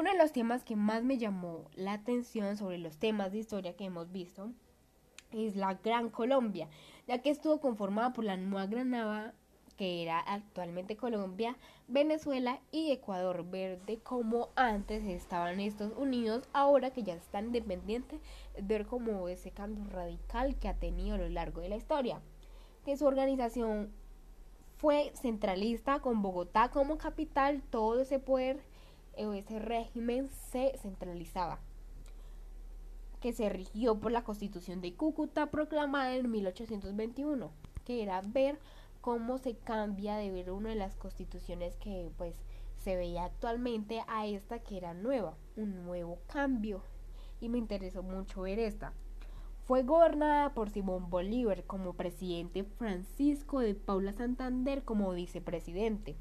Uno de los temas que más me llamó la atención sobre los temas de historia que hemos visto es la Gran Colombia, ya que estuvo conformada por la Nueva Granada, que era actualmente Colombia, Venezuela y Ecuador. Ver como antes estaban estos unidos, ahora que ya están independientes, ver como ese cambio radical que ha tenido a lo largo de la historia. Que su organización fue centralista con Bogotá como capital, todo ese poder ese régimen se centralizaba, que se rigió por la constitución de Cúcuta proclamada en 1821, que era ver cómo se cambia de ver una de las constituciones que pues se veía actualmente a esta que era nueva, un nuevo cambio. Y me interesó mucho ver esta. Fue gobernada por Simón Bolívar como presidente, Francisco de Paula Santander como vicepresidente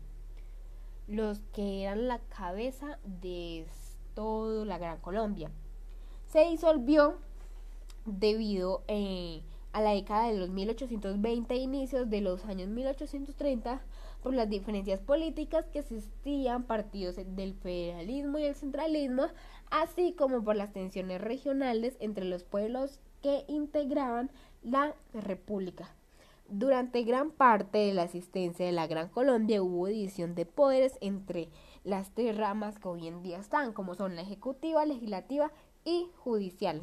los que eran la cabeza de toda la Gran Colombia. Se disolvió debido eh, a la década de los 1820 e inicios de los años 1830 por las diferencias políticas que existían partidos del federalismo y el centralismo, así como por las tensiones regionales entre los pueblos que integraban la república. Durante gran parte de la existencia de la Gran Colombia hubo división de poderes entre las tres ramas que hoy en día están, como son la ejecutiva, legislativa y judicial.